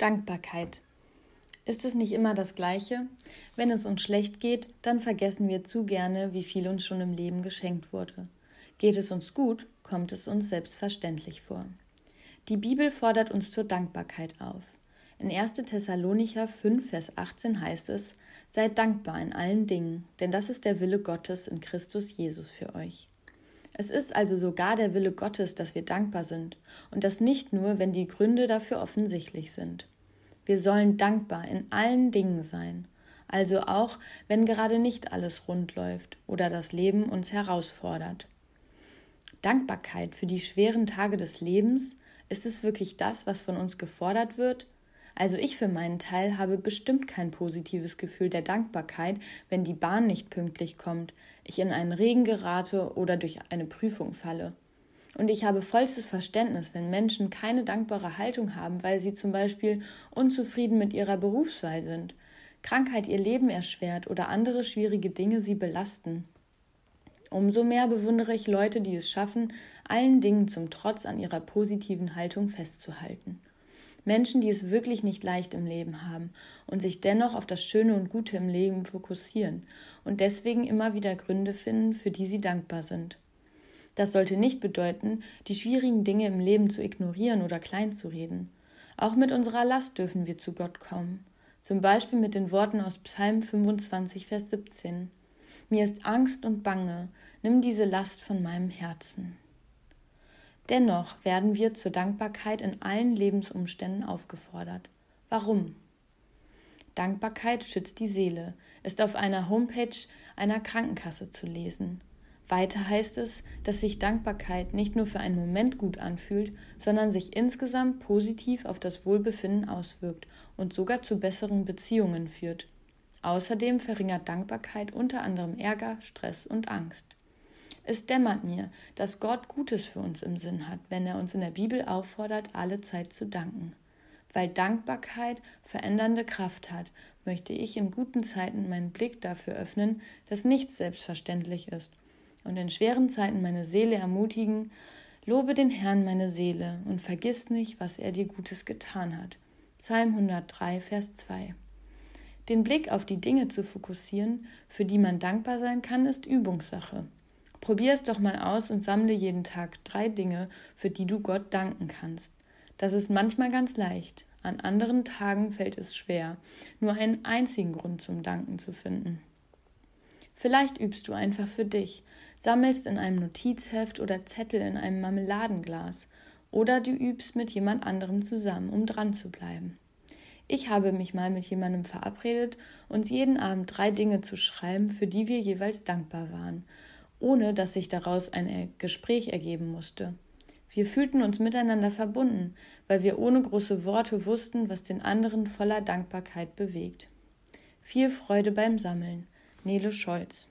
Dankbarkeit. Ist es nicht immer das Gleiche? Wenn es uns schlecht geht, dann vergessen wir zu gerne, wie viel uns schon im Leben geschenkt wurde. Geht es uns gut, kommt es uns selbstverständlich vor. Die Bibel fordert uns zur Dankbarkeit auf. In 1. Thessalonicher 5, Vers 18 heißt es: Seid dankbar in allen Dingen, denn das ist der Wille Gottes in Christus Jesus für euch. Es ist also sogar der Wille Gottes, dass wir dankbar sind, und das nicht nur, wenn die Gründe dafür offensichtlich sind. Wir sollen dankbar in allen Dingen sein, also auch, wenn gerade nicht alles rund läuft oder das Leben uns herausfordert. Dankbarkeit für die schweren Tage des Lebens, ist es wirklich das, was von uns gefordert wird? Also ich für meinen Teil habe bestimmt kein positives Gefühl der Dankbarkeit, wenn die Bahn nicht pünktlich kommt, ich in einen Regen gerate oder durch eine Prüfung falle. Und ich habe vollstes Verständnis, wenn Menschen keine dankbare Haltung haben, weil sie zum Beispiel unzufrieden mit ihrer Berufswahl sind, Krankheit ihr Leben erschwert oder andere schwierige Dinge sie belasten. Umso mehr bewundere ich Leute, die es schaffen, allen Dingen zum Trotz an ihrer positiven Haltung festzuhalten. Menschen, die es wirklich nicht leicht im Leben haben und sich dennoch auf das Schöne und Gute im Leben fokussieren und deswegen immer wieder Gründe finden, für die sie dankbar sind. Das sollte nicht bedeuten, die schwierigen Dinge im Leben zu ignorieren oder kleinzureden. Auch mit unserer Last dürfen wir zu Gott kommen. Zum Beispiel mit den Worten aus Psalm 25, Vers 17. Mir ist Angst und Bange, nimm diese Last von meinem Herzen. Dennoch werden wir zur Dankbarkeit in allen Lebensumständen aufgefordert. Warum? Dankbarkeit schützt die Seele, ist auf einer Homepage einer Krankenkasse zu lesen. Weiter heißt es, dass sich Dankbarkeit nicht nur für einen Moment gut anfühlt, sondern sich insgesamt positiv auf das Wohlbefinden auswirkt und sogar zu besseren Beziehungen führt. Außerdem verringert Dankbarkeit unter anderem Ärger, Stress und Angst. Es dämmert mir, dass Gott Gutes für uns im Sinn hat, wenn er uns in der Bibel auffordert, alle Zeit zu danken. Weil Dankbarkeit verändernde Kraft hat, möchte ich in guten Zeiten meinen Blick dafür öffnen, dass nichts selbstverständlich ist, und in schweren Zeiten meine Seele ermutigen, lobe den Herrn meine Seele und vergiss nicht, was er dir Gutes getan hat. Psalm 103, Vers 2. Den Blick auf die Dinge zu fokussieren, für die man dankbar sein kann, ist Übungssache. Probier es doch mal aus und sammle jeden Tag drei Dinge, für die du Gott danken kannst. Das ist manchmal ganz leicht, an anderen Tagen fällt es schwer, nur einen einzigen Grund zum Danken zu finden. Vielleicht übst du einfach für dich, sammelst in einem Notizheft oder Zettel in einem Marmeladenglas, oder du übst mit jemand anderem zusammen, um dran zu bleiben. Ich habe mich mal mit jemandem verabredet, uns jeden Abend drei Dinge zu schreiben, für die wir jeweils dankbar waren, ohne dass sich daraus ein Gespräch ergeben musste. Wir fühlten uns miteinander verbunden, weil wir ohne große Worte wussten, was den anderen voller Dankbarkeit bewegt. Viel Freude beim Sammeln. Nele Scholz